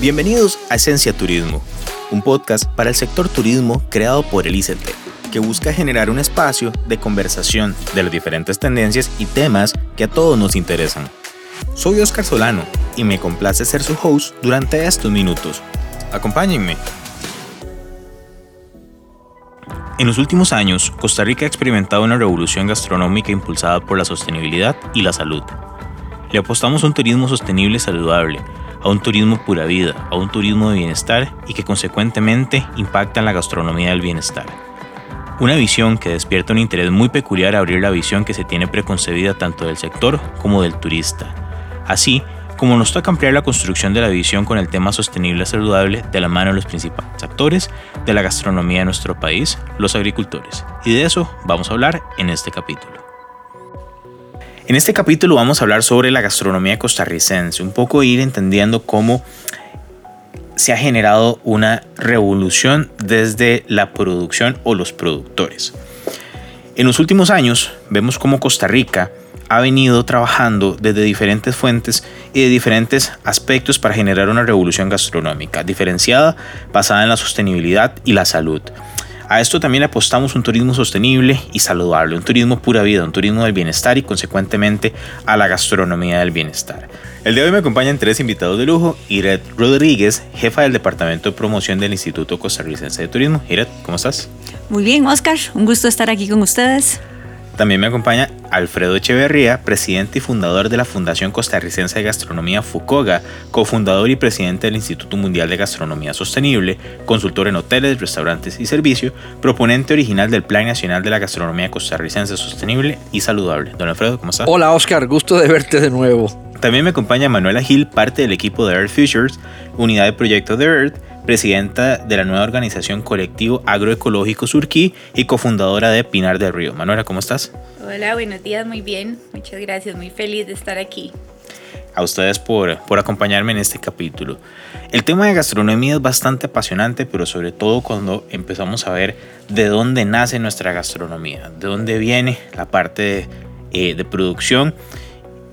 Bienvenidos a Esencia Turismo, un podcast para el sector turismo creado por el ICT, que busca generar un espacio de conversación de las diferentes tendencias y temas que a todos nos interesan. Soy Oscar Solano y me complace ser su host durante estos minutos. Acompáñenme. En los últimos años, Costa Rica ha experimentado una revolución gastronómica impulsada por la sostenibilidad y la salud. Le apostamos a un turismo sostenible y saludable, a un turismo pura vida, a un turismo de bienestar y que consecuentemente impacta en la gastronomía del bienestar. Una visión que despierta un interés muy peculiar a abrir la visión que se tiene preconcebida tanto del sector como del turista. Así como nos toca ampliar la construcción de la visión con el tema sostenible y saludable de la mano de los principales actores de la gastronomía de nuestro país, los agricultores. Y de eso vamos a hablar en este capítulo. En este capítulo vamos a hablar sobre la gastronomía costarricense, un poco ir entendiendo cómo se ha generado una revolución desde la producción o los productores. En los últimos años vemos cómo Costa Rica ha venido trabajando desde diferentes fuentes y de diferentes aspectos para generar una revolución gastronómica diferenciada, basada en la sostenibilidad y la salud. A esto también apostamos un turismo sostenible y saludable, un turismo pura vida, un turismo del bienestar y consecuentemente a la gastronomía del bienestar. El día de hoy me acompañan tres invitados de lujo, Iret Rodríguez, jefa del Departamento de Promoción del Instituto Costarricense de Turismo. Iret, ¿cómo estás? Muy bien, Oscar, un gusto estar aquí con ustedes. También me acompaña Alfredo Echeverría, presidente y fundador de la Fundación Costarricense de Gastronomía FUCOGA, cofundador y presidente del Instituto Mundial de Gastronomía Sostenible, consultor en hoteles, restaurantes y servicios, proponente original del Plan Nacional de la Gastronomía Costarricense Sostenible y Saludable. Don Alfredo, ¿cómo está? Hola Oscar, gusto de verte de nuevo. También me acompaña Manuela Gil, parte del equipo de Earth Futures, unidad de proyecto de Earth, presidenta de la nueva organización Colectivo Agroecológico Surquí y cofundadora de Pinar del Río. Manuela, ¿cómo estás? Hola, buenos días, muy bien. Muchas gracias, muy feliz de estar aquí. A ustedes por, por acompañarme en este capítulo. El tema de gastronomía es bastante apasionante, pero sobre todo cuando empezamos a ver de dónde nace nuestra gastronomía, de dónde viene la parte de, eh, de producción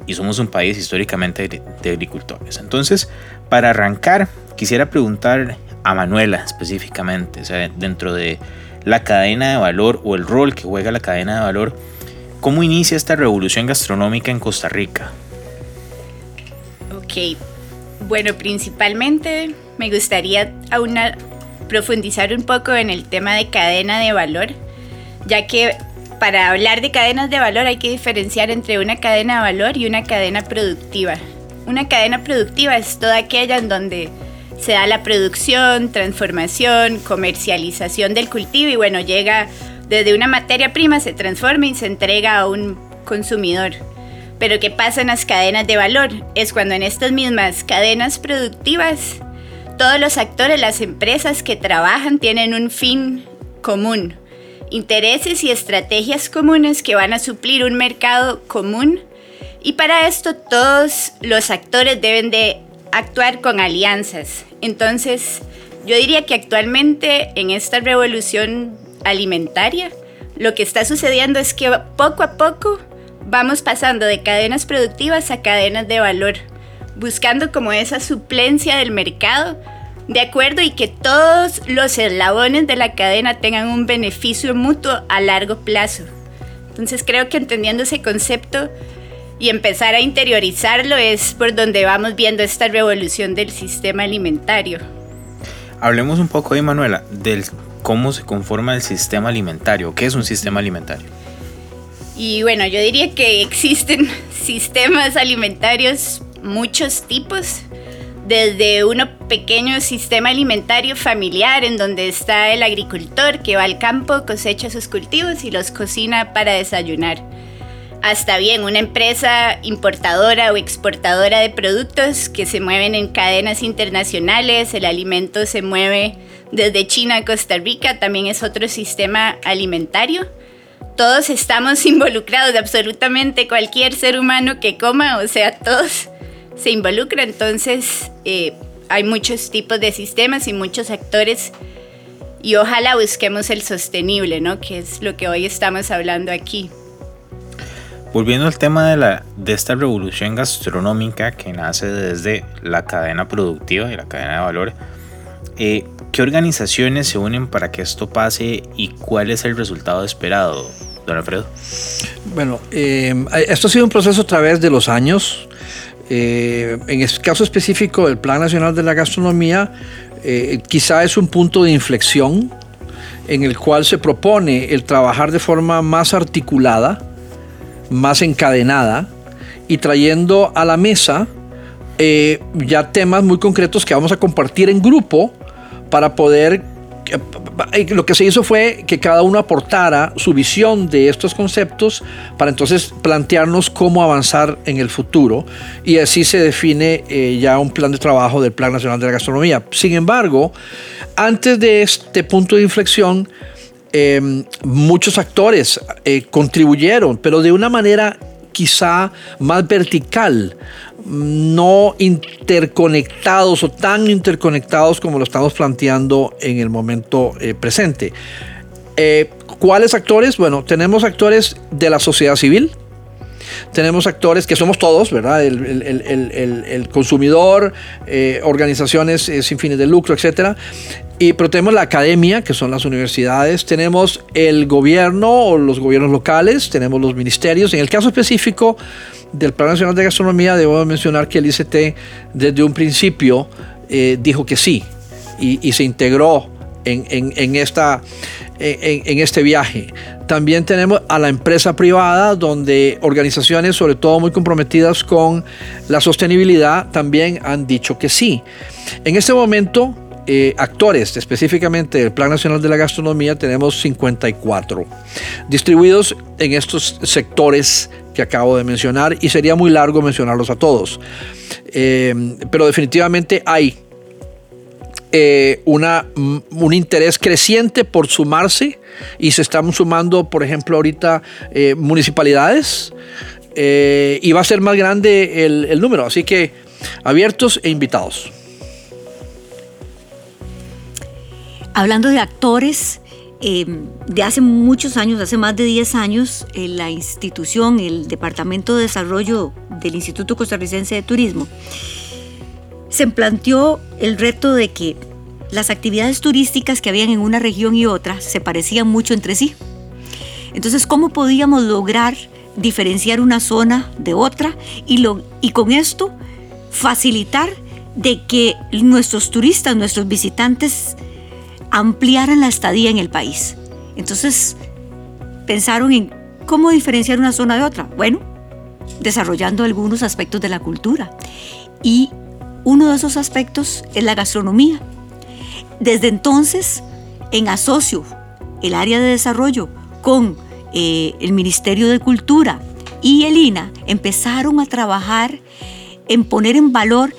y somos un país históricamente de agricultores. Entonces, para arrancar, quisiera preguntar a Manuela específicamente, o sea, dentro de la cadena de valor o el rol que juega la cadena de valor, ¿cómo inicia esta revolución gastronómica en Costa Rica? Ok, bueno, principalmente me gustaría aún profundizar un poco en el tema de cadena de valor, ya que para hablar de cadenas de valor hay que diferenciar entre una cadena de valor y una cadena productiva. Una cadena productiva es toda aquella en donde se da la producción, transformación, comercialización del cultivo y bueno, llega desde una materia prima, se transforma y se entrega a un consumidor. Pero ¿qué pasa en las cadenas de valor? Es cuando en estas mismas cadenas productivas todos los actores, las empresas que trabajan tienen un fin común intereses y estrategias comunes que van a suplir un mercado común y para esto todos los actores deben de actuar con alianzas. Entonces, yo diría que actualmente en esta revolución alimentaria, lo que está sucediendo es que poco a poco vamos pasando de cadenas productivas a cadenas de valor, buscando como esa suplencia del mercado de acuerdo y que todos los eslabones de la cadena tengan un beneficio mutuo a largo plazo. Entonces creo que entendiendo ese concepto y empezar a interiorizarlo es por donde vamos viendo esta revolución del sistema alimentario. Hablemos un poco, Manuela, del cómo se conforma el sistema alimentario. ¿Qué es un sistema alimentario? Y bueno, yo diría que existen sistemas alimentarios muchos tipos desde un pequeño sistema alimentario familiar en donde está el agricultor que va al campo, cosecha sus cultivos y los cocina para desayunar, hasta bien una empresa importadora o exportadora de productos que se mueven en cadenas internacionales, el alimento se mueve desde China a Costa Rica, también es otro sistema alimentario. Todos estamos involucrados, absolutamente cualquier ser humano que coma, o sea, todos se involucra, entonces eh, hay muchos tipos de sistemas y muchos actores y ojalá busquemos el sostenible, ¿no? Que es lo que hoy estamos hablando aquí. Volviendo al tema de, la, de esta revolución gastronómica que nace desde la cadena productiva y la cadena de valor, eh, ¿qué organizaciones se unen para que esto pase y cuál es el resultado esperado, don Alfredo? Bueno, eh, esto ha sido un proceso a través de los años. Eh, en el caso específico del Plan Nacional de la Gastronomía, quizá es un punto de inflexión en el cual se propone el trabajar de forma más articulada más encadenada y trayendo a la mesa eh, ya temas muy concretos que vamos a compartir en grupo para poder eh, lo que se hizo fue que cada uno aportara su visión de estos conceptos para entonces plantearnos cómo avanzar en el futuro y así se define eh, ya un plan de trabajo del Plan Nacional de la Gastronomía. Sin embargo, antes de este punto de inflexión, Em, muchos actores eh, contribuyeron, pero de una manera quizá más vertical, no interconectados o tan interconectados como lo estamos planteando en el momento eh, presente. Eh, ¿Cuáles actores? Bueno, tenemos actores de la sociedad civil, tenemos actores que somos todos, ¿verdad? El, consumidor, organizaciones sin fines de lucro, etcétera. Y, pero tenemos la academia, que son las universidades, tenemos el gobierno o los gobiernos locales, tenemos los ministerios. En el caso específico del Plan Nacional de Gastronomía, debo mencionar que el ICT desde un principio eh, dijo que sí y, se integró en, en, esta, en, en, este viaje. También tenemos a la empresa privada, donde organizaciones, sobre todo muy comprometidas con la sostenibilidad, también han dicho que sí. En este momento, eh, actores, específicamente del Plan Nacional de la Gastronomía, tenemos 54 distribuidos en estos sectores que acabo de mencionar y sería muy largo mencionarlos a todos. Eh, pero definitivamente hay eh, una, un interés creciente por sumarse y se están sumando, por ejemplo, ahorita municipalidades y va a ser más grande el número. Así que abiertos e invitados. Hablando de actores, de hace muchos años, hace más de 10 años, la institución, el Departamento de Desarrollo del Instituto Costarricense de Turismo, se planteó el reto de que las actividades turísticas que habían en una región y otra se parecían mucho entre sí. Entonces, ¿cómo podíamos lograr diferenciar una zona de otra y, lo, y con esto facilitar de que nuestros turistas, nuestros visitantes ampliaran la estadía en el país. Entonces, pensaron en cómo diferenciar una zona de otra. Bueno, desarrollando algunos aspectos de la cultura. Y uno de esos aspectos es la gastronomía. Desde entonces, en asocio el área de desarrollo con eh, el Ministerio de Cultura y el INA, empezaron a trabajar en poner en valor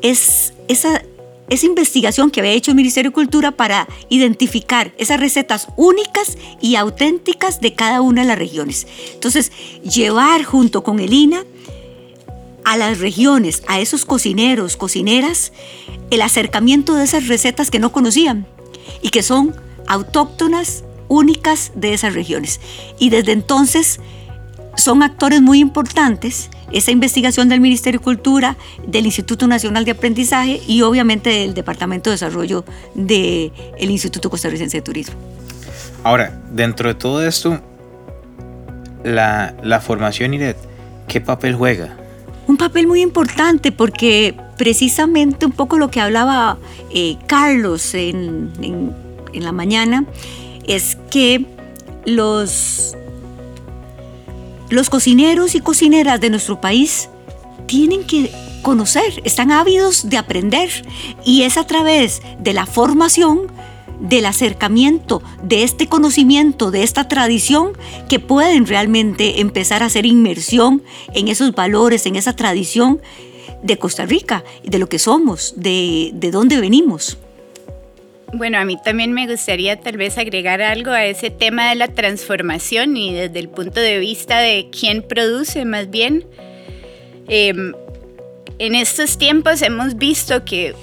es, esa esa investigación que había hecho el Ministerio de Cultura para identificar esas recetas únicas y auténticas de cada una de las regiones. Entonces, llevar junto con el INA a las regiones, a esos cocineros, cocineras, el acercamiento de esas recetas que no conocían y que son autóctonas, únicas de esas regiones. Y desde entonces son actores muy importantes esa investigación del Ministerio de Cultura, del Instituto Nacional de Aprendizaje y obviamente del Departamento de Desarrollo del Instituto Costarricense de Turismo. Ahora, dentro de todo esto, la, la formación IRED, ¿qué papel juega? Un papel muy importante porque precisamente un poco lo que hablaba eh, Carlos en, en la mañana es que los los cocineros y cocineras de nuestro país tienen que conocer, están ávidos de aprender y es a través de la formación, del acercamiento, de este conocimiento, de esta tradición, que pueden realmente empezar a hacer inmersión en esos valores, en esa tradición de Costa Rica, de lo que somos, de, de dónde venimos. Bueno, a mí también me gustaría tal vez agregar algo a ese tema de la transformación y desde el punto de vista de quién produce más bien. Em, en estos tiempos hemos visto que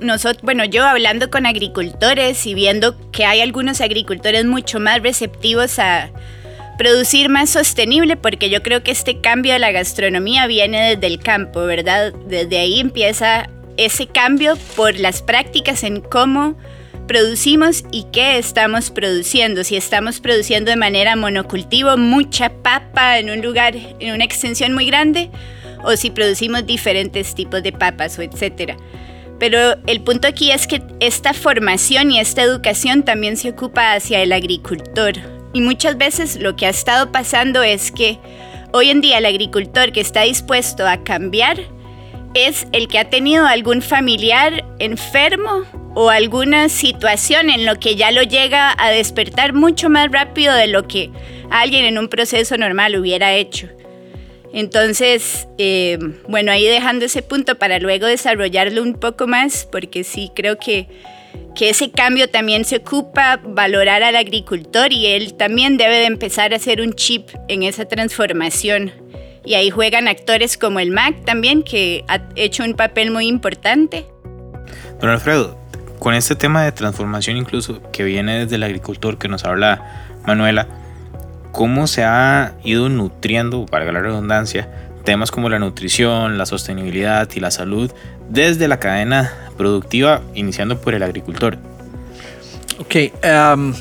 nosotros, bueno, yo hablando con agricultores y viendo que hay algunos agricultores mucho más receptivos a producir más sostenible, porque yo creo que este cambio de la gastronomía viene desde el campo, ¿verdad? Desde ahí empieza ese cambio por las prácticas en cómo producimos y qué estamos produciendo. Si estamos produciendo de manera monocultivo mucha papa en un lugar, en una extensión muy grande, o si producimos diferentes tipos de papas o etcétera. Pero el punto aquí es que esta formación y esta educación también se ocupa hacia el agricultor. Y muchas veces lo que ha estado pasando es que hoy en día el agricultor que está dispuesto a cambiar es el que ha tenido algún familiar enfermo o alguna situación en lo que ya lo llega a despertar mucho más rápido de lo que alguien en un proceso normal hubiera hecho. Entonces, eh, bueno, ahí dejando ese punto para luego desarrollarlo un poco más, porque sí creo que, que ese cambio también se ocupa valorar al agricultor y él también debe de empezar a hacer un chip en esa transformación. Y ahí juegan actores como el MAC también, que ha hecho un papel muy importante. Don Alfredo, con este tema de transformación incluso que viene desde el agricultor que nos habla Manuela, cómo se ha ido nutriendo, para la redundancia, temas como la nutrición, la sostenibilidad y la salud desde la cadena productiva, iniciando por el agricultor. Ok, um,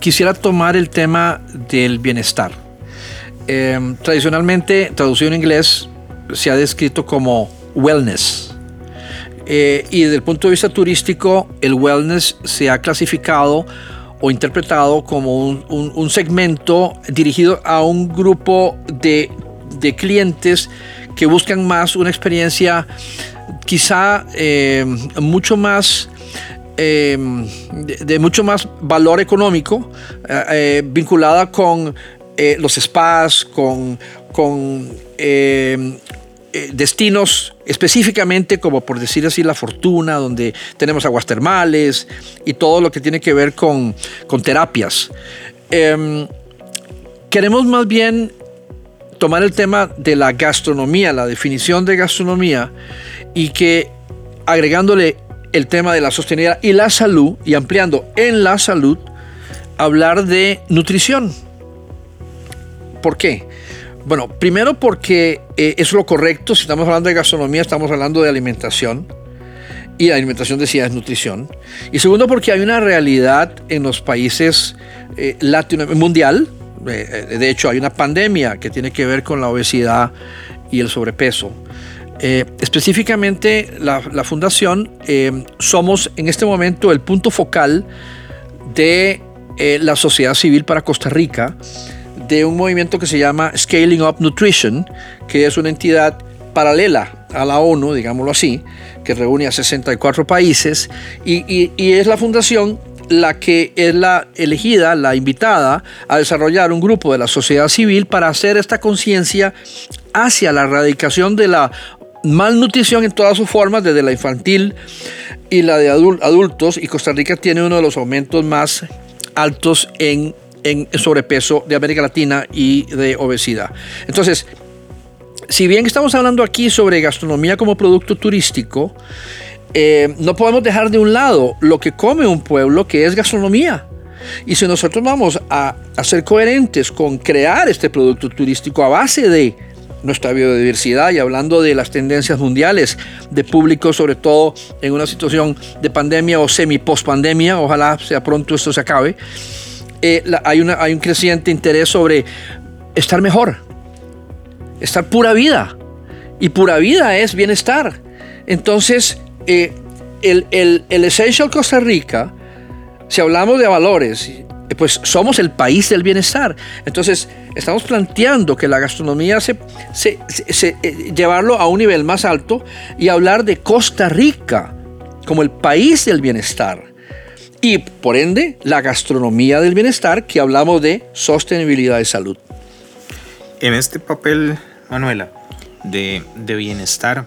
quisiera tomar el tema del bienestar. Um, tradicionalmente, traducido en inglés, se ha descrito como wellness. Eh, y desde el punto de vista turístico, el wellness se ha clasificado o interpretado como un, segmento dirigido a un grupo de, clientes que buscan más una experiencia quizá eh, mucho más eh, de, mucho más valor económico eh, vinculada con los spas, con, con eh, destinos específicamente como por decir así la fortuna, donde tenemos aguas termales y todo lo que tiene que ver con, terapias. Em, queremos más bien tomar el tema de la gastronomía, la definición de gastronomía y que agregándole el tema de la sostenibilidad y la salud y ampliando en la salud, hablar de nutrición. ¿Por qué? Bueno, primero porque eh, es lo correcto, si estamos hablando de gastronomía, estamos hablando de alimentación. Y la alimentación decía es nutrición. Y segundo porque hay una realidad en los países eh, latino mundial. Eh, de hecho, hay una pandemia que tiene que ver con la obesidad y el sobrepeso. específicamente la, la fundación somos en este momento el punto focal de la sociedad civil para Costa Rica de un movimiento que se llama Scaling Up Nutrition, que es una entidad paralela a la ONU, digámoslo así, que reúne a 64 países y, es la fundación la que es la elegida, la invitada a desarrollar un grupo de la sociedad civil para hacer esta conciencia hacia la erradicación de la malnutrición en todas sus formas, desde la infantil y la de adultos, y Costa Rica tiene uno de los aumentos más altos en en sobrepeso de América Latina y de obesidad. Entonces, si bien estamos hablando aquí sobre gastronomía como producto turístico, eh, no podemos dejar de un lado lo que come un pueblo, que es gastronomía. Y si nosotros vamos a, a ser coherentes con crear este producto turístico a base de nuestra biodiversidad y hablando de las tendencias mundiales de público, sobre todo en una situación de pandemia o semi-post pandemia, ojalá sea pronto esto se acabe, eh, hay, un creciente interés sobre estar mejor, estar pura vida. Y pura vida es bienestar. Entonces, eh, el, Essential Costa Rica, si hablamos de valores, eh, pues somos el país del bienestar. Entonces, estamos planteando que la gastronomía se, se, llevarlo a un nivel más alto y hablar de Costa Rica como el país del bienestar y por ende la gastronomía del bienestar que hablamos de sostenibilidad de salud. En este papel, Manuela, de, bienestar,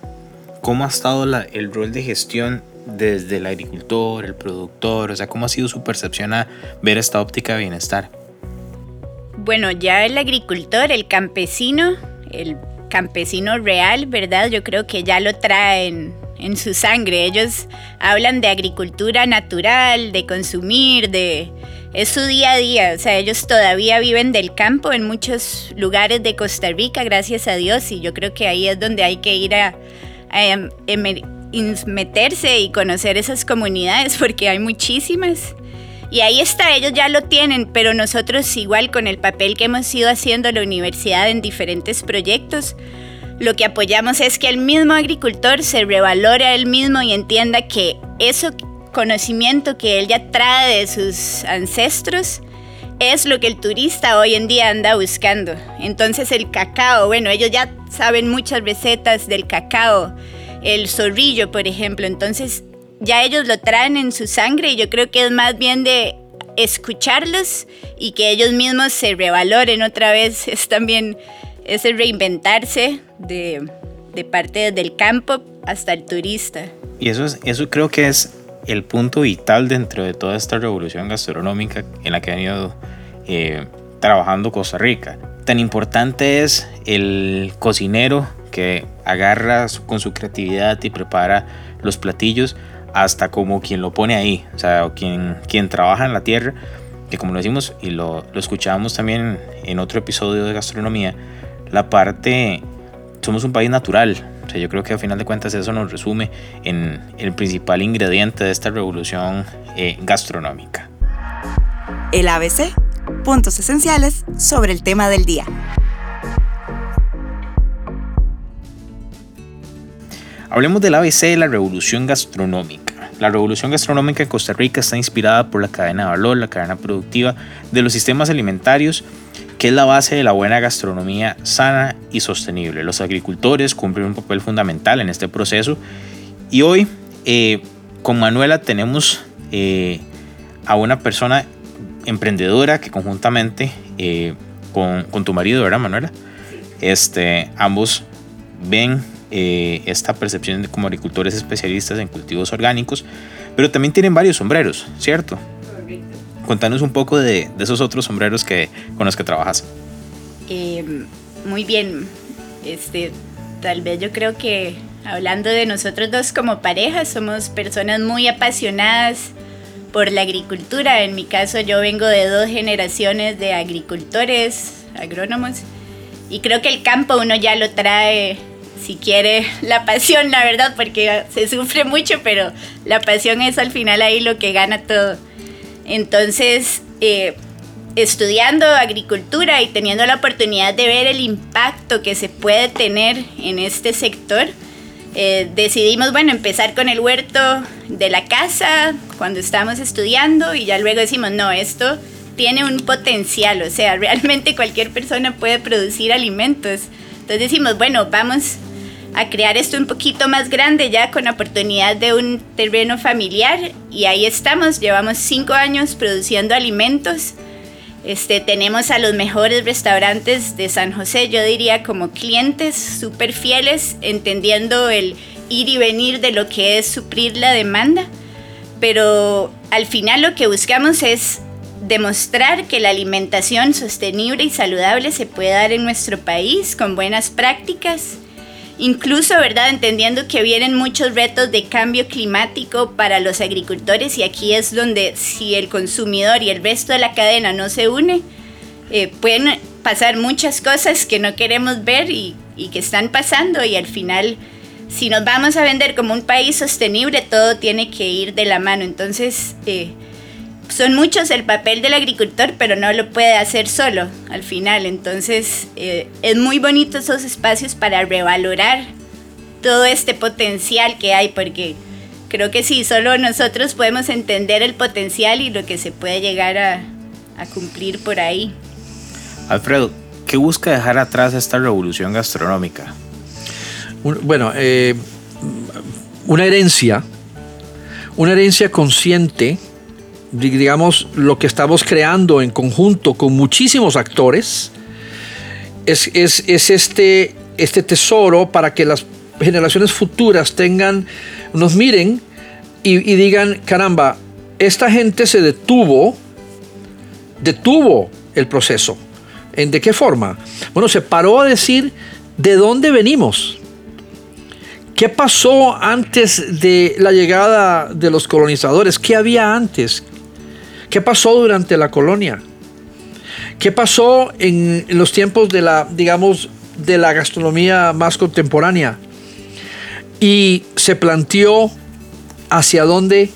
¿cómo ha estado el rol de gestión desde el agricultor, el productor? O sea, ¿cómo ha sido su percepción a ver esta óptica de bienestar? Bueno, ya el agricultor, el campesino, el campesino real, ¿verdad? Yo creo que ya lo traen en su sangre. Ellos hablan de agricultura natural, de consumir, de es su día a día, o sea, ellos todavía viven del campo en muchos lugares de Costa Rica, gracias a Dios, y yo creo que ahí es donde hay que ir a, em, meterse y conocer esas comunidades, porque hay muchísimas. Y ahí está, ellos ya lo tienen, pero nosotros igual con el papel que hemos ido haciendo la universidad en diferentes proyectos, lo que apoyamos es que el mismo agricultor se revalore a él mismo y entienda que eso conocimiento que él ya trae de sus ancestros es lo que el turista hoy en día anda buscando. Entonces el cacao, bueno, ellos ya saben muchas recetas del cacao, el zorrillo, por ejemplo, entonces ya ellos lo traen en su sangre y yo creo que es más bien de escucharlos y que ellos mismos se revaloren otra vez, es también ese reinventarse de, de parte del campo hasta el turista. Y eso, es, eso creo que es el punto vital dentro de toda esta revolución gastronómica en la que ha venido eh, trabajando Costa Rica. Tan importante es el cocinero que agarra con su creatividad y prepara los platillos hasta como quien lo pone ahí, o sea, quien, quien trabaja en la tierra, que como lo decimos y lo, lo escuchábamos también en otro episodio de gastronomía, la parte, somos un país natural, yo creo que a final de cuentas eso nos resume en el principal ingrediente de esta revolución eh, gastronómica. El ABC, puntos esenciales sobre el tema del día. Hablemos del ABC de la revolución gastronómica. La revolución gastronómica en Costa Rica está inspirada por la cadena de valor, la cadena productiva de los sistemas alimentarios que es la base de la buena gastronomía sana y sostenible. Los agricultores cumplen un papel fundamental en este proceso y hoy eh, con Manuela tenemos eh, a una persona emprendedora que conjuntamente eh, con, con, tu marido, ¿verdad Manuela? Este, ambos ven esta percepción de como agricultores especialistas en cultivos orgánicos, pero también tienen varios sombreros, ¿cierto? Contanos un poco de, esos otros sombreros que, con los que trabajas. Eh, muy bien. Este, tal vez yo creo que hablando de nosotros dos como pareja, somos personas muy apasionadas por la agricultura. En mi caso yo vengo de dos generaciones de agricultores, agrónomos, y creo que el campo uno ya lo trae, si quiere, la pasión, la verdad, porque se sufre mucho, pero la pasión es al final ahí lo que gana todo. Entonces, eh, estudiando agricultura y teniendo la oportunidad de ver el impacto que se puede tener en este sector, eh, decidimos, bueno, empezar con el huerto de la casa cuando estábamos estudiando y ya luego decimos, no, esto tiene un potencial, o sea, realmente cualquier persona puede producir alimentos. Entonces decimos, bueno, vamos a crear esto un poquito más grande ya con oportunidad de un terreno familiar y ahí estamos, llevamos cinco años produciendo alimentos. Este, tenemos a los mejores restaurantes de San José, yo diría como clientes súper fieles, entendiendo el ir y venir de lo que es suplir la demanda, pero al final lo que buscamos es demostrar que la alimentación sostenible y saludable se puede dar en nuestro país con buenas prácticas incluso, ¿verdad? Entendiendo que vienen muchos retos de cambio climático para los agricultores y aquí es donde si el consumidor y el resto de la cadena no se une, eh, pueden pasar muchas cosas que no queremos ver y, que están pasando y al final si nos vamos a vender como un país sostenible, todo tiene que ir de la mano. Entonces, eh, son muchos el papel del agricultor, pero no lo puede hacer solo al final. Entonces eh, es muy bonito esos espacios para revalorar todo este potencial que hay, porque creo que sí, solo nosotros podemos entender el potencial y lo que se puede llegar a, cumplir por ahí. Alfredo, ¿qué busca dejar atrás esta revolución gastronómica? Bueno, eh, una herencia, una herencia consciente digamos, lo que estamos creando en conjunto con muchísimos actores, es, este, este tesoro para que las generaciones futuras tengan, nos miren y, digan, caramba, esta gente se detuvo, detuvo el proceso. ¿En ¿De qué forma? Bueno, se paró a decir de dónde venimos. ¿Qué pasó antes de la llegada de los colonizadores? ¿Qué había antes? ¿Qué pasó durante la colonia? ¿Qué pasó en los tiempos de la, digamos, de la gastronomía más contemporánea? Y se planteó hacia dónde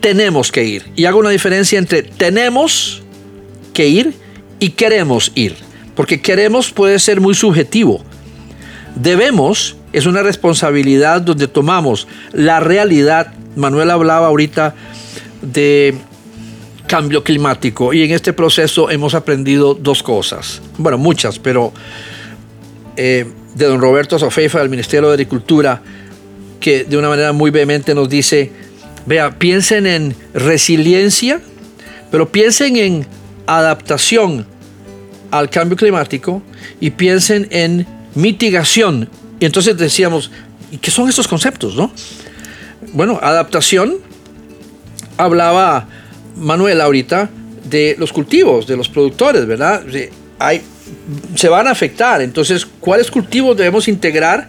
tenemos que ir. Y hago una diferencia entre tenemos que ir y queremos ir. Porque queremos puede ser muy subjetivo. Debemos es una responsabilidad donde tomamos la realidad. Manuel hablaba ahorita de cambio climático y en este proceso hemos aprendido dos cosas. Bueno, muchas, pero eh, de don Roberto Sofeifa del Ministerio de Agricultura, que de una manera muy vehemente nos dice, vea, piensen en resiliencia, pero piensen en adaptación al cambio climático y piensen en mitigación. Y entonces decíamos, ¿y qué son estos conceptos? No? Bueno, adaptación, hablaba Manuel ahorita de los cultivos, de los productores, ¿verdad? Se van a afectar. Entonces, ¿cuáles cultivos debemos integrar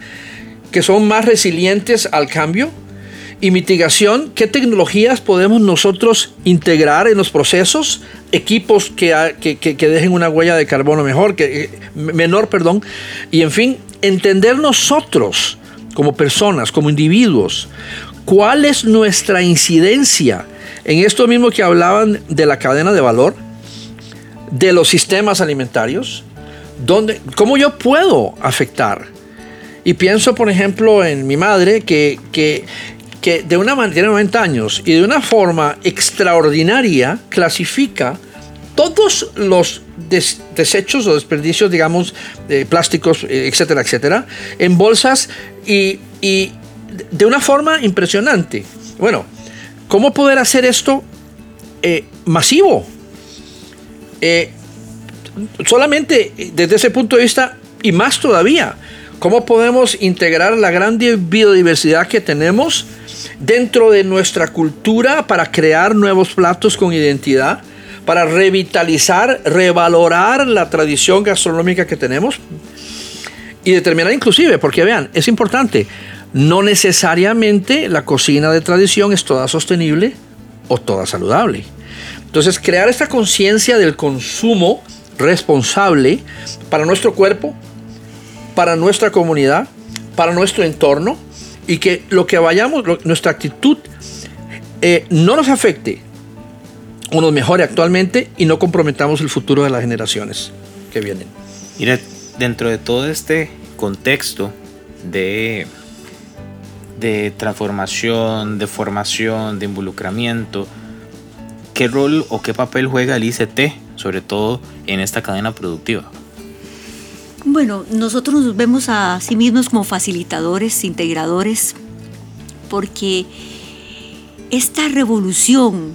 que son más resilientes al cambio? Y mitigación, ¿qué tecnologías podemos nosotros integrar en los procesos? Equipos que, dejen una huella de carbono mejor, eh, menor, perdón. Y en fin, entender nosotros como personas, como individuos, cuál es nuestra incidencia en esto mismo que hablaban de la cadena de valor, de los sistemas alimentarios, donde, ¿cómo yo puedo afectar? Y pienso, por ejemplo, en mi madre, que, que, que de una manera, tiene 90 años, y de una forma extraordinaria clasifica todos los desechos o desperdicios, digamos, de plásticos, eh, etcétera, etcétera, en bolsas y, y de una forma impresionante. Bueno, ¿Cómo poder hacer esto eh, masivo? Eh, solamente desde ese punto de vista y más todavía, ¿cómo podemos integrar la gran biodiversidad que tenemos dentro de nuestra cultura para crear nuevos platos con identidad? para revitalizar, revalorar la tradición gastronómica que tenemos y determinar inclusive, porque vean, es importante, no necesariamente la cocina de tradición es toda sostenible o toda saludable. Entonces, crear esta conciencia del consumo responsable para nuestro cuerpo, para nuestra comunidad, para nuestro entorno y que lo que vayamos, nuestra actitud eh, no nos afecte o nos mejore actualmente y no comprometamos el futuro de las generaciones que vienen. Mira, dentro de todo este contexto de de transformación, de formación, de involucramiento. ¿Qué rol o qué papel juega el ICT, sobre todo en esta cadena productiva? Bueno, nosotros nos vemos a sí mismos como facilitadores, integradores, porque esta revolución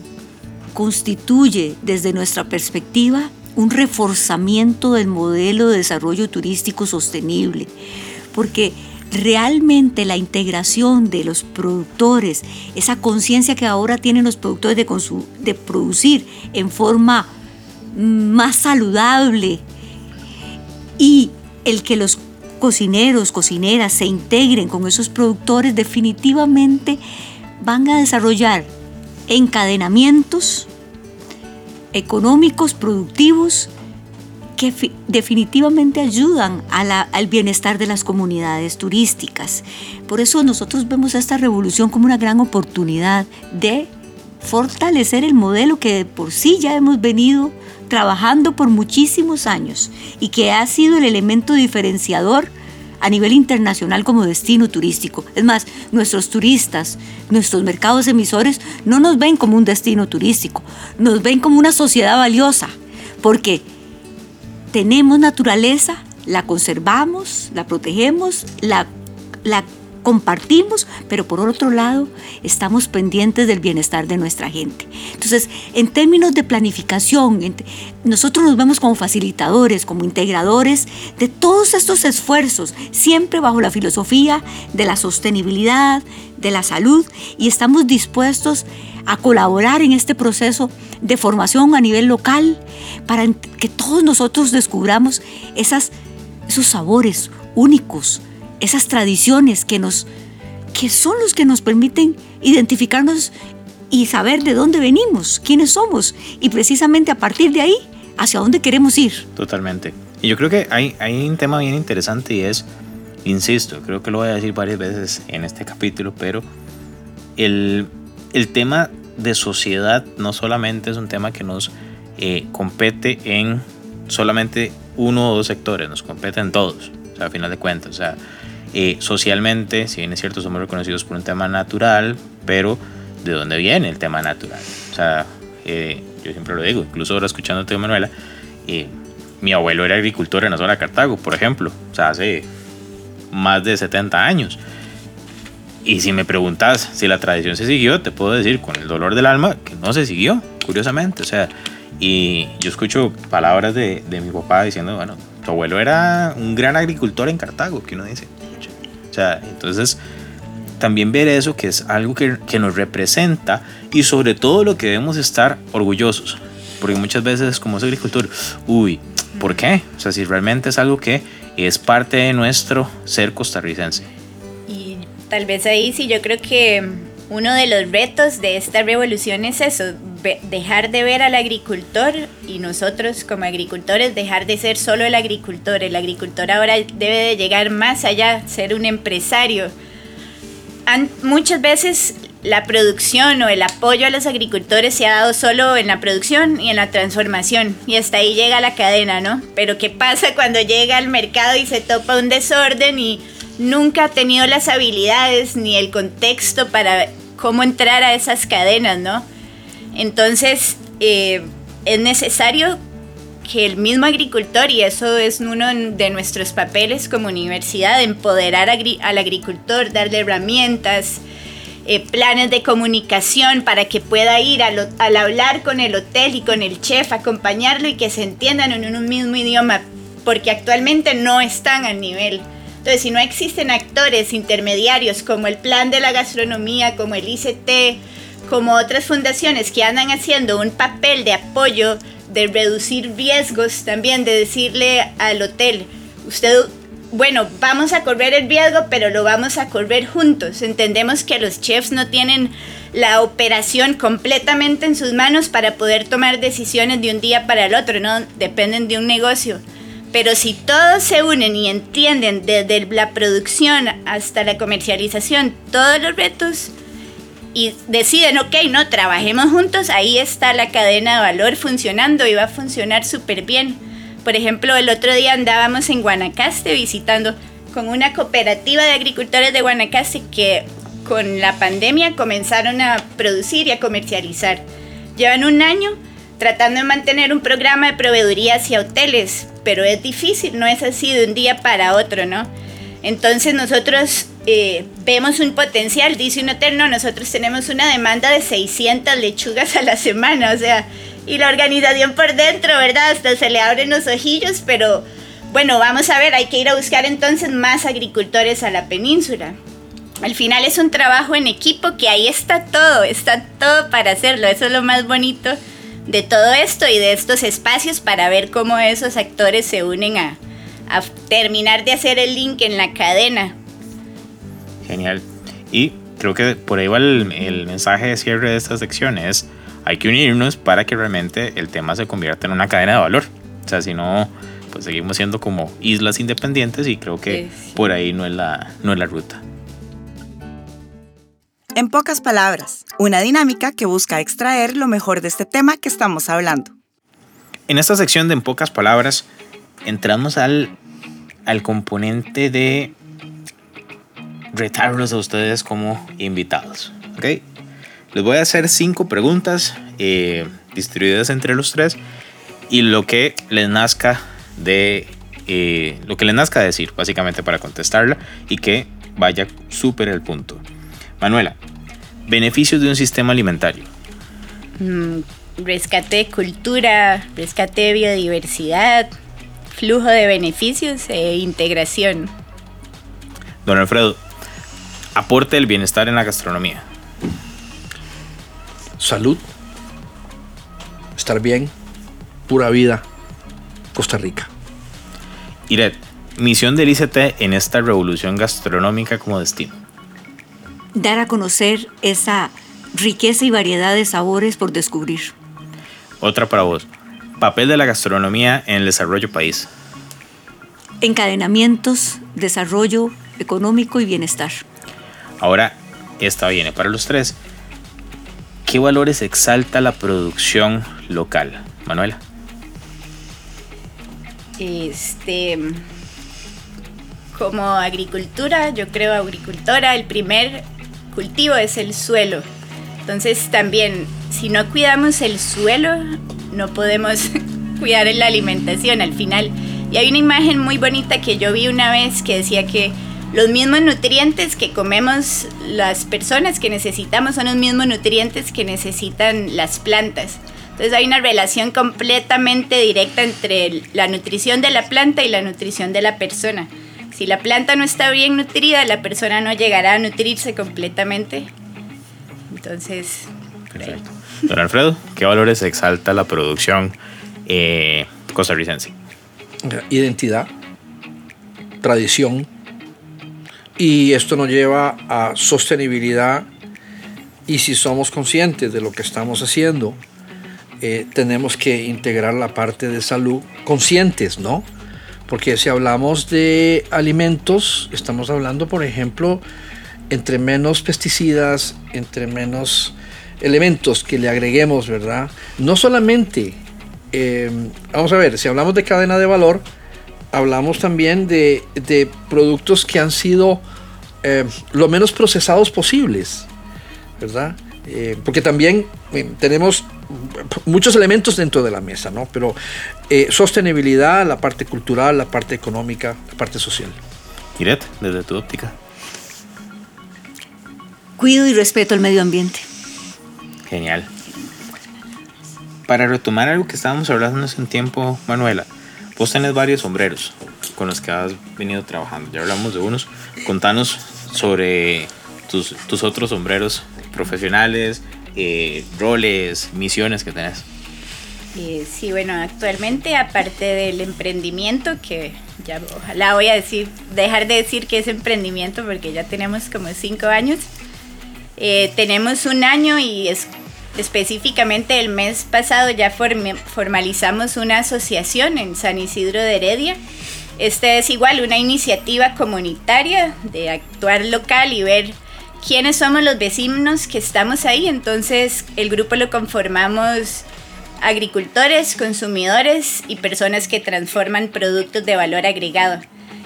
constituye desde nuestra perspectiva un reforzamiento del modelo de desarrollo turístico sostenible, porque realmente la integración de los productores, esa conciencia que ahora tienen los productores de, de producir en forma más saludable. Y el que los cocineros, cocineras se integren con esos productores definitivamente van a desarrollar encadenamientos económicos, productivos, que definitivamente ayudan al bienestar de las comunidades turísticas. Por eso nosotros vemos esta revolución como una gran oportunidad de fortalecer el modelo que por sí ya hemos venido trabajando por muchísimos años y que ha sido el elemento diferenciador a nivel internacional como destino turístico. Es más, nuestros turistas, nuestros mercados emisores no nos ven como un destino turístico, nos ven como una sociedad valiosa, porque tenemos naturaleza, la conservamos, la protegemos, la, la compartimos, pero por otro lado estamos pendientes del bienestar de nuestra gente. Entonces, en términos de planificación, nosotros nos vemos como facilitadores, como integradores de todos estos esfuerzos, siempre bajo la filosofía de la sostenibilidad, de la salud, y estamos dispuestos a colaborar en este proceso de formación a nivel local para que todos nosotros descubramos esas, esos sabores únicos, esas tradiciones que, nos, que son los que nos permiten identificarnos y saber de dónde venimos, quiénes somos y precisamente a partir de ahí hacia dónde queremos ir. Totalmente. Y yo creo que hay, hay un tema bien interesante y es, insisto, creo que lo voy a decir varias veces en este capítulo, pero el, el tema de sociedad no solamente es un tema que nos eh, compete en solamente uno o dos sectores, nos compete en todos, o sea, a final de cuentas. O sea, eh, socialmente, si bien es cierto, somos reconocidos por un tema natural, pero ¿de dónde viene el tema natural? O sea, eh, yo siempre lo digo, incluso ahora escuchándote, Manuela, mi abuelo era agricultor en la zona de Cartago, por ejemplo, o sea, hace más de 70 años. Y si me preguntas si la tradición se siguió, te puedo decir con el dolor del alma que no se siguió, curiosamente. O sea, y yo escucho palabras de, de mi papá diciendo, bueno, tu abuelo era un gran agricultor en Cartago, que uno dice. O sea, entonces también ver eso que es algo que, que nos representa y sobre todo lo que debemos estar orgullosos. Porque muchas veces como es agricultor, uy, ¿por qué? O sea, si realmente es algo que es parte de nuestro ser costarricense. Tal vez ahí sí, yo creo que uno de los retos de esta revolución es eso, dejar de ver al agricultor y nosotros como agricultores dejar de ser solo el agricultor. El agricultor ahora debe de llegar más allá, ser un empresario. muchas veces la producción o el apoyo a los agricultores se ha dado solo en la producción y en la transformación y hasta ahí llega la cadena, ¿no? Pero ¿qué pasa cuando llega al mercado y se topa un desorden y nunca ha tenido las habilidades ni el contexto para cómo entrar a esas cadenas, ¿no? Entonces, eh, es necesario que el mismo agricultor, y eso es uno de nuestros papeles como universidad, empoderar al agricultor, darle herramientas, eh, planes de comunicación para que pueda ir al, hablar con el hotel y con el chef, acompañarlo y que se entiendan en un mismo idioma, porque actualmente no están al nivel. Entonces, si no existen actores intermediarios como el Plan de la Gastronomía, como el ICT, como otras fundaciones que andan haciendo un papel de apoyo, de reducir riesgos también, de decirle al hotel, usted bueno, vamos a correr el riesgo, pero lo vamos a correr juntos. Entendemos que los chefs no tienen la operación completamente en sus manos para poder tomar decisiones de un día para el otro, no dependen de un negocio. Pero si todos se unen y entienden desde la producción hasta la comercialización todos los retos y deciden, ok, no, trabajemos juntos, ahí está la cadena de valor funcionando y va a funcionar súper bien. Por ejemplo, el otro día andábamos en Guanacaste visitando con una cooperativa de agricultores de Guanacaste que con la pandemia comenzaron a producir y a comercializar. Llevan un año tratando de mantener un programa de proveeduría hacia hoteles, pero es difícil, no es así de un día para otro, ¿no? Entonces nosotros eh, vemos un potencial, dice un hotel, no, nosotros tenemos una demanda de 600 lechugas a la semana, o sea, y la organización por dentro, ¿verdad? Hasta se le abren los ojillos, pero bueno, vamos a ver, hay que ir a buscar entonces más agricultores a la península. Al final es un trabajo en equipo que ahí está todo, está todo para hacerlo, eso es lo más bonito de todo esto y de estos espacios para ver cómo esos actores se unen a, a terminar de hacer el link en la cadena. Genial. Y creo que por ahí va el, el mensaje de cierre de esta sección, es hay que unirnos para que realmente el tema se convierta en una cadena de valor. O sea, si no, pues seguimos siendo como islas independientes y creo que por ahí no es, la, no es la ruta. En pocas palabras, una dinámica que busca extraer lo mejor de este tema que estamos hablando. En esta sección de En pocas palabras, entramos al, al componente de retarlos a ustedes como invitados. ¿ok? Les voy a hacer cinco preguntas eh, distribuidas entre los tres y lo que les nazca de eh, lo que les nazca decir, básicamente para contestarla y que vaya súper el punto. Manuela, beneficios de un sistema alimentario. Mm, rescate de cultura, rescate de biodiversidad, flujo de beneficios e integración. Don Alfredo, aporte el bienestar en la gastronomía salud, estar bien, pura vida, Costa Rica. Iret, misión del ICT en esta revolución gastronómica como destino. Dar a conocer esa riqueza y variedad de sabores por descubrir. Otra para vos. Papel de la gastronomía en el desarrollo país. Encadenamientos, desarrollo económico y bienestar. Ahora, esta viene para los tres. ¿Qué valores exalta la producción local? Manuela. Este, como agricultura, yo creo agricultora, el primer cultivo es el suelo. Entonces también, si no cuidamos el suelo, no podemos cuidar la alimentación al final. Y hay una imagen muy bonita que yo vi una vez que decía que los mismos nutrientes que comemos las personas que necesitamos son los mismos nutrientes que necesitan las plantas. Entonces hay una relación completamente directa entre la nutrición de la planta y la nutrición de la persona. Si la planta no está bien nutrida, la persona no llegará a nutrirse completamente. Entonces, Perfecto. Don Alfredo, ¿qué valores exalta la producción eh, costarricense? Identidad, tradición, y esto nos lleva a sostenibilidad y si somos conscientes de lo que estamos haciendo, eh, tenemos que integrar la parte de salud conscientes, ¿no? Porque si hablamos de alimentos, estamos hablando, por ejemplo, entre menos pesticidas, entre menos elementos que le agreguemos, ¿verdad? No solamente, eh, vamos a ver, si hablamos de cadena de valor, hablamos también de, de productos que han sido eh, lo menos procesados posibles, ¿verdad? Eh, porque también eh, tenemos muchos elementos dentro de la mesa, ¿no? Pero sostenibilidad, la parte cultural, la parte económica, la parte social. Iret, desde tu óptica. Cuido y respeto el medio ambiente. Genial. Para retomar algo que estábamos hablando hace un tiempo, Manuela, vos tenés varios sombreros con los que has venido trabajando. Ya hablamos de unos. Contanos sobre tus, tus otros sombreros profesionales, eh, roles, misiones que tenés. Eh, sí, bueno, actualmente aparte del emprendimiento, que ya ojalá voy a decir, dejar de decir que es emprendimiento porque ya tenemos como cinco años, eh, tenemos un año y es, específicamente el mes pasado ya formalizamos una asociación en San Isidro de Heredia. Esta es igual una iniciativa comunitaria de actuar local y ver quiénes somos los vecinos que estamos ahí. Entonces el grupo lo conformamos agricultores, consumidores y personas que transforman productos de valor agregado.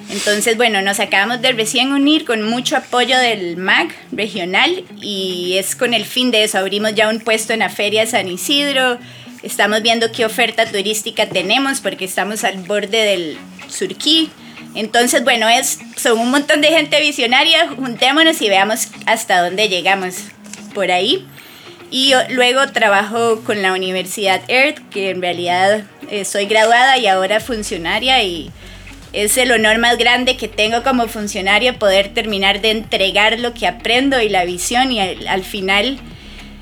Entonces, bueno, nos acabamos de recién unir con mucho apoyo del MAG regional y es con el fin de eso. Abrimos ya un puesto en la Feria San Isidro, estamos viendo qué oferta turística tenemos porque estamos al borde del Surquí. Entonces, bueno, es, son un montón de gente visionaria, juntémonos y veamos hasta dónde llegamos por ahí. Y luego trabajo con la Universidad EARTH, que en realidad eh, soy graduada y ahora funcionaria y es el honor más grande que tengo como funcionario poder terminar de entregar lo que aprendo y la visión y al, final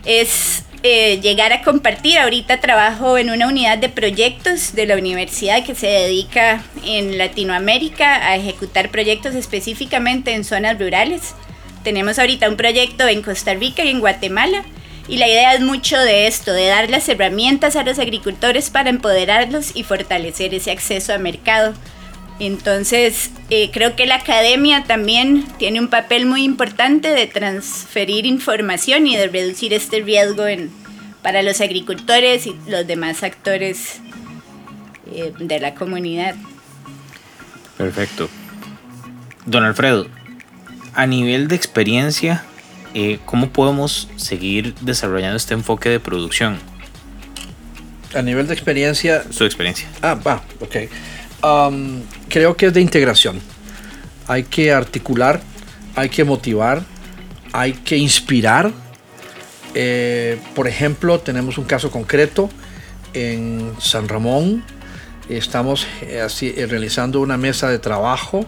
es eh, llegar a compartir. Ahorita trabajo en una unidad de proyectos de la universidad que se dedica en Latinoamérica a ejecutar proyectos específicamente en zonas rurales. Tenemos ahorita un proyecto en Costa Rica y en Guatemala. Y la idea es mucho de esto, de dar las herramientas a los agricultores para empoderarlos y fortalecer ese acceso a mercado entonces, eh, creo que la academia también tiene un papel muy importante de transferir información y de reducir este riesgo en, para los agricultores y los demás actores eh, de la comunidad. Perfecto. Don Alfredo, a nivel de experiencia, eh, ¿cómo podemos seguir desarrollando este enfoque de producción? A nivel de experiencia... Su experiencia. Ah, va, ok creo que es de integración. Hay que articular, hay que motivar, hay que inspirar. Eh, por ejemplo, tenemos un caso concreto en San Ramón. Estamos eh, eh, realizando una mesa de trabajo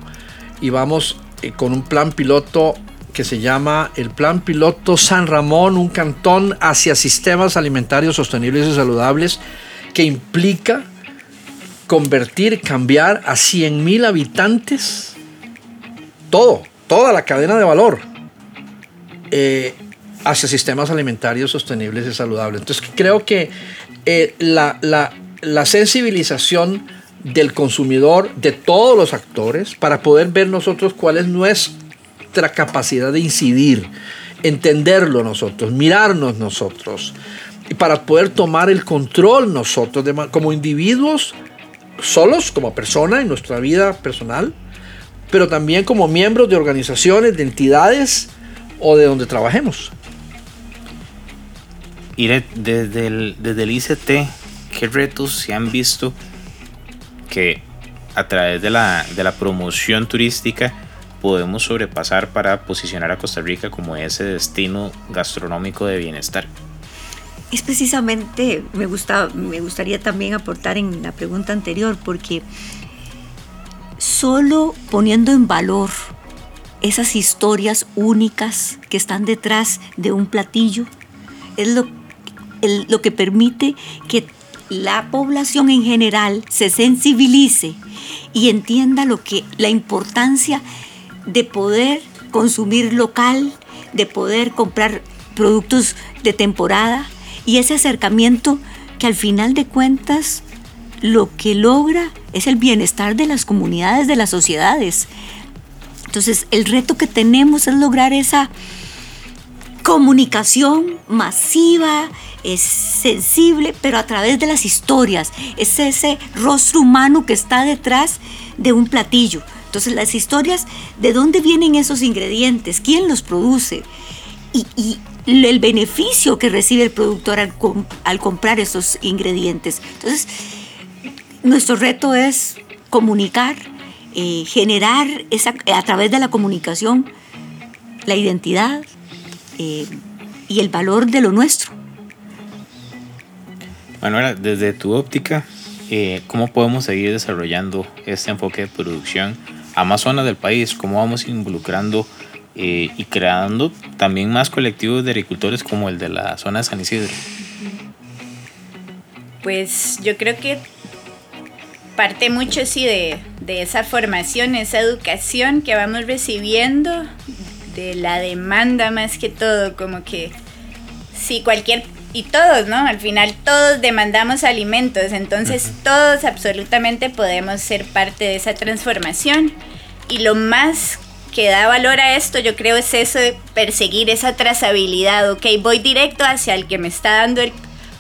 y vamos con un plan piloto que se llama el Plan Piloto San Ramón, un cantón hacia sistemas alimentarios sostenibles y saludables, que implica convertir, cambiar a 100 mil habitantes, todo, toda la cadena de valor. Eh, hacia sistemas alimentarios sostenibles y saludables. Entonces creo que eh, la, la, la sensibilización del consumidor, de todos los actores, para poder ver nosotros cuál es nuestra capacidad de incidir, entenderlo nosotros, mirarnos nosotros, y para poder tomar el control nosotros como individuos, solos, como persona en nuestra vida personal, pero también como miembros de organizaciones, de entidades o de donde trabajemos. Iré, desde el, desde el ICT, ¿qué retos se han visto que a través de la, de la promoción turística podemos sobrepasar para posicionar a Costa Rica como ese destino gastronómico de bienestar? Es precisamente, me, gusta, me gustaría también aportar en la pregunta anterior, porque solo poniendo en valor esas historias únicas que están detrás de un platillo es lo, lo que permite que la población en general se sensibilice y entienda lo que la importancia de poder consumir local, de poder comprar productos de temporada y ese acercamiento que al final de cuentas lo que logra es el bienestar de las comunidades, de las sociedades. Entonces, el reto que tenemos es lograr esa comunicación masiva, es sensible, pero a través de las historias. Es ese rostro humano que está detrás de un platillo. Entonces las historias, ¿de dónde vienen esos ingredientes? ¿Quién los produce? Y, el beneficio que recibe el productor al, comprar esos ingredientes. Entonces, nuestro reto es comunicar, eh, generar esa, a través de la comunicación la identidad eh, y el valor de lo nuestro. Manuela, desde tu óptica, eh, ¿cómo podemos seguir desarrollando este enfoque de producción a más zonas del país? ¿Cómo vamos involucrando eh, y creando también más colectivos de agricultores como el de la zona de San Isidro? Pues yo creo que parte mucho sí de, de esa formación, esa educación que vamos recibiendo, de la demanda más que todo, como que si cualquier y todos, ¿no? Al final todos demandamos alimentos, entonces todos absolutamente podemos ser parte de esa transformación. Y lo más que da valor a esto, yo creo, es eso de perseguir esa trazabilidad, ok, voy directo hacia el que me está dando el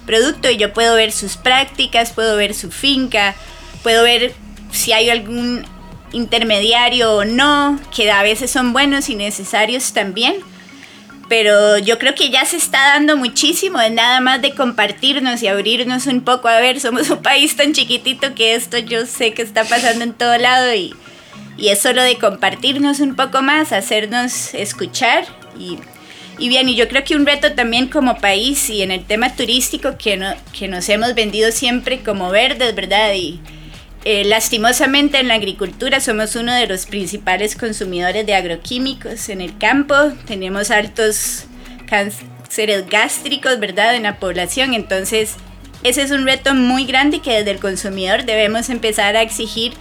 producto y yo puedo ver sus prácticas, puedo ver su finca, puedo ver si hay algún intermediario o no, que a veces son buenos y necesarios también pero yo creo que ya se está dando muchísimo, es nada más de compartirnos y abrirnos un poco. A ver, somos un país tan chiquitito que esto yo sé que está pasando en todo lado y, y es solo de compartirnos un poco más, hacernos escuchar y, y, bien, y yo creo que un reto también como país y en el tema turístico que, no, que nos hemos vendido siempre como verdes, ¿verdad? Y, eh, lastimosamente en la agricultura somos uno de los principales consumidores de agroquímicos en el campo. Tenemos altos cánceres gástricos, ¿verdad?, en la población. Entonces, ese es un reto muy grande que desde el consumidor debemos empezar a exigir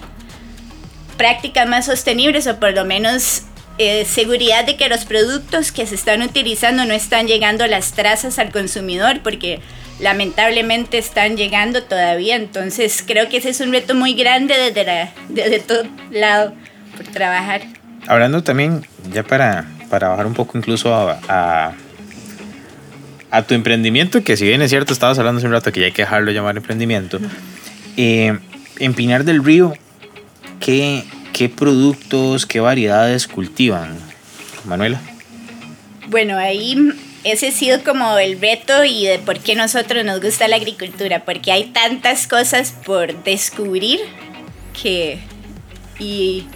prácticas más sostenibles o por lo menos eh, seguridad de que los productos que se están utilizando no están llegando a las trazas al consumidor, porque lamentablemente están llegando todavía. Entonces creo que ese es un reto muy grande desde, la, desde todo lado por trabajar. Hablando también, ya para, para bajar un poco incluso a, a, tu emprendimiento, que si bien es cierto, estabas hablando hace un rato que ya hay que dejarlo llamar emprendimiento, eh, en Pinar del Río, ¿qué, ¿qué productos, qué variedades cultivan, Manuela? Bueno, ahí ese ha sido como el reto y de por qué nosotros nos gusta la agricultura, porque hay tantas cosas por descubrir que... Y,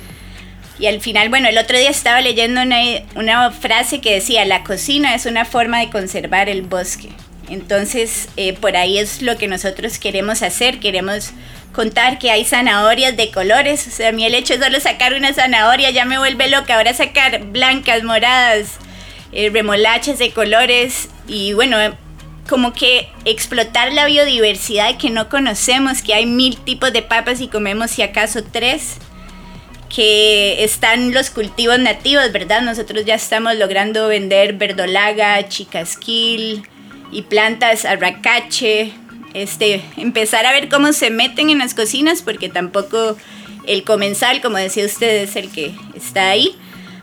y al final, bueno, el otro día estaba leyendo una, una, frase que decía, la cocina es una forma de conservar el bosque. Entonces, eh, por ahí es lo que nosotros queremos hacer, queremos contar que hay zanahorias de colores, o sea, a mí el hecho de solo sacar una zanahoria ya me vuelve loca, ahora sacar blancas, moradas, eh, remolaches de colores y bueno, como que explotar la biodiversidad que no conocemos, que hay mil tipos de papas y comemos si acaso tres, que están los cultivos nativos, ¿verdad? Nosotros ya estamos logrando vender verdolaga, chicasquil y plantas arracache, este, empezar a ver cómo se meten en las cocinas, porque tampoco el comensal, como decía usted, es el que está ahí.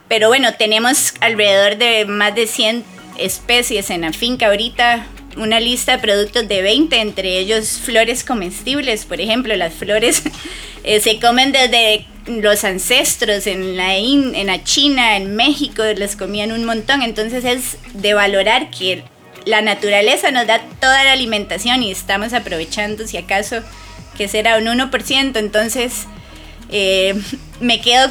Pero bueno, tenemos alrededor de más de 100 especies en la finca ahorita, una lista de productos de 20, entre ellos flores comestibles, por ejemplo, las flores eh, se comen desde los ancestros en la, en la China, en México, les comían un montón, entonces es de valorar que la naturaleza nos da toda la alimentación y estamos aprovechando, si acaso, que será un 1%, entonces eh, me quedo,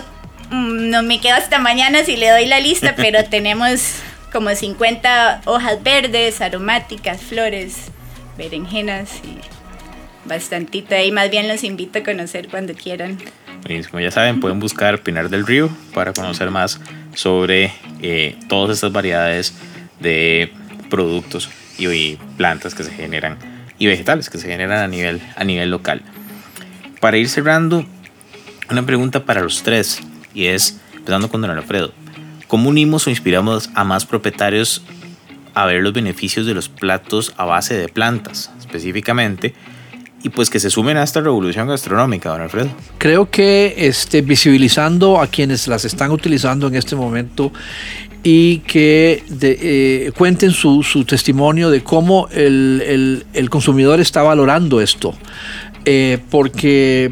mm, no me quedo hasta mañana si le doy la lista, pero tenemos como 50 hojas verdes, aromáticas, flores, berenjenas y bastantito ahí. Más bien los invito a conocer cuando quieran. Como ya saben, pueden buscar Pinar del Río para conocer más sobre eh, todas estas variedades de productos y, plantas que se generan y vegetales que se generan a nivel, a nivel local. Para ir cerrando, una pregunta para los tres y es, empezando con don Alfredo, ¿cómo unimos o inspiramos a más propietarios a ver los beneficios de los platos a base de plantas específicamente? Y pues que se sumen a esta revolución gastronómica, don Alfredo. Creo que este, visibilizando a quienes las están utilizando en este momento y que eh, cuenten su, testimonio de cómo el, consumidor está valorando esto. Eh, porque,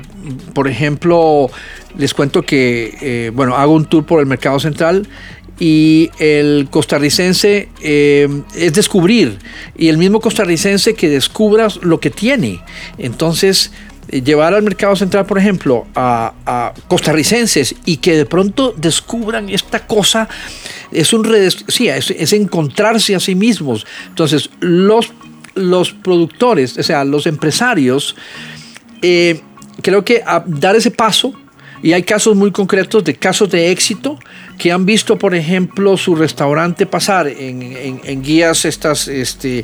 por ejemplo, les cuento que, eh, bueno, hago un tour por el mercado central y el costarricense es descubrir y el mismo costarricense que descubra lo que tiene. Entonces, llevar al mercado central, por ejemplo, a, costarricenses y que de pronto descubran esta cosa, es un sí, es, encontrarse a sí mismos. Entonces, los, los productores, o sea, los empresarios, eh, creo que dar ese paso, y hay casos muy concretos de casos de éxito que han visto, por ejemplo, su restaurante pasar en, en guías estas este,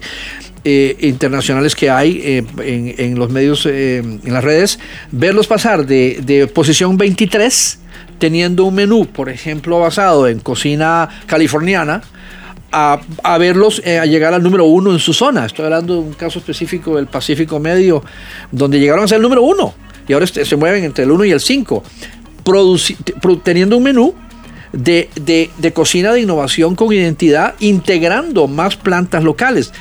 eh, internacionales que hay eh, en, los medios, eh, en las redes, verlos pasar de, posición 23, teniendo un menú, por ejemplo, basado en cocina californiana, a, verlos a llegar al número uno en su zona. Estoy hablando de un caso específico del Pacífico Medio, donde llegaron a ser el número uno y ahora se mueven entre el 1 y el 5, teniendo un menú de, de, cocina de innovación con identidad, integrando más plantas locales.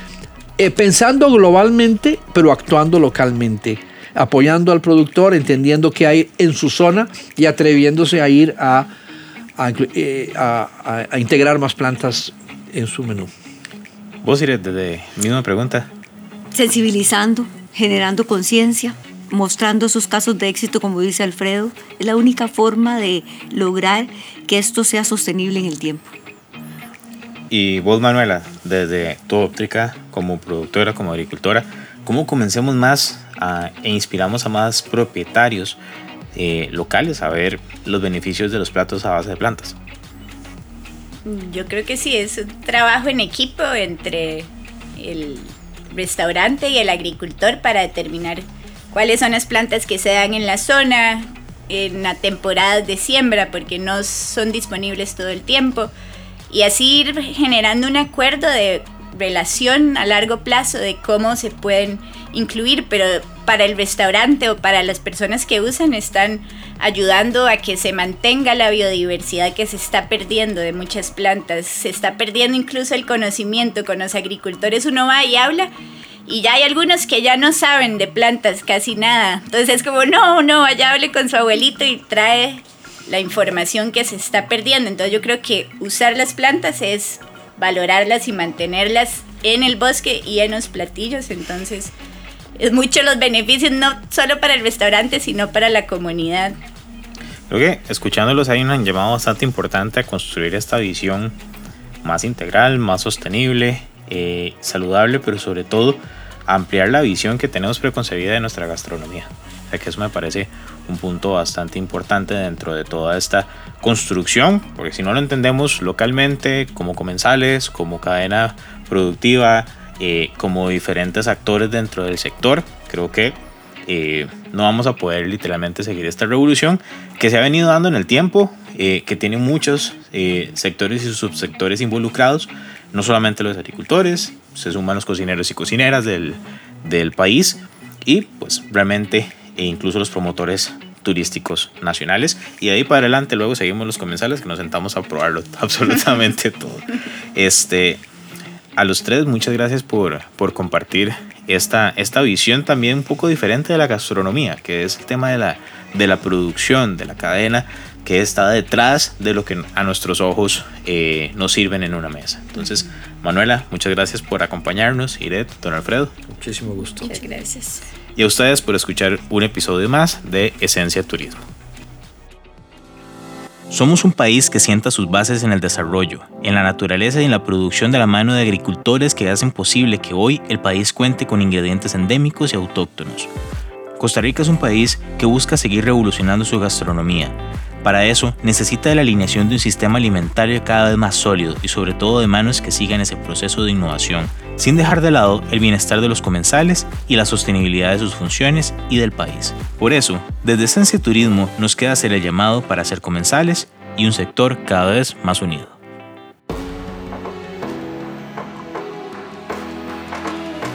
Eh, pensando globalmente, pero actuando localmente, apoyando al productor, entendiendo qué hay en su zona y atreviéndose a ir a, eh, integrar más plantas en su menú. Vos, iré desde misma pregunta. Sensibilizando, generando conciencia, mostrando sus casos de éxito, como dice Alfredo, es la única forma de lograr que esto sea sostenible en el tiempo. Y vos, Manuela, desde tu óptica, como productora, como agricultora, ¿cómo comencemos más e inspiramos a más propietarios eh, locales a ver los beneficios de los platos a base de plantas? Yo creo que sí, es un trabajo en equipo entre el restaurante y el agricultor para determinar cuáles son las plantas que se dan en la zona, en la temporada de siembra, porque no son disponibles todo el tiempo y así ir generando un acuerdo de relación a largo plazo de cómo se pueden incluir, pero para el restaurante o para las personas que usan están ayudando a que se mantenga la biodiversidad que se está perdiendo de muchas plantas, se está perdiendo incluso el conocimiento con los agricultores, uno va y habla y ya hay algunos que ya no saben de plantas casi nada, entonces es como no, no, vaya hable con su abuelito y trae la información que se está perdiendo. Entonces yo creo que usar las plantas es valorarlas y mantenerlas en el bosque y en los platillos. Entonces es mucho los beneficios, no solo para el restaurante, sino para la comunidad. Creo que escuchándolos hay un llamado bastante importante a construir esta visión más integral, más sostenible, eh, saludable, pero sobre todo ampliar la visión que tenemos preconcebida de nuestra gastronomía. Que eso me parece un punto bastante importante dentro de toda esta construcción, porque si no lo entendemos localmente, como comensales, como cadena productiva, eh, como diferentes actores dentro del sector, creo que eh, no vamos a poder literalmente seguir esta revolución que se ha venido dando en el tiempo, eh, que tiene muchos eh, sectores y subsectores involucrados, no solamente los agricultores, se suman los cocineros y cocineras del, del país y pues realmente e incluso los promotores turísticos nacionales y de ahí para adelante luego seguimos los comensales que nos sentamos a probarlo absolutamente todo. Este, a los tres muchas gracias por, por compartir esta, esta visión también un poco diferente de la gastronomía, que es el tema de la, de la producción, de la cadena que está detrás de lo que a nuestros ojos eh, nos sirven en una mesa. Entonces, Manuela, muchas gracias por acompañarnos. Iret, don Alfredo. Muchísimo gusto. Muchas gracias. Y a ustedes por escuchar un episodio más de Esencia Turismo. Somos un país que sienta sus bases en el desarrollo, en la naturaleza y en la producción de la mano de agricultores que hacen posible que hoy el país cuente con ingredientes endémicos y autóctonos. Costa Rica es un país que busca seguir revolucionando su gastronomía, para eso necesita la alineación de un sistema alimentario cada vez más sólido y sobre todo de manos que sigan ese proceso de innovación, sin dejar de lado el bienestar de los comensales y la sostenibilidad de sus funciones y del país. Por eso, desde Esencia Turismo nos queda hacer el llamado para ser comensales y un sector cada vez más unido.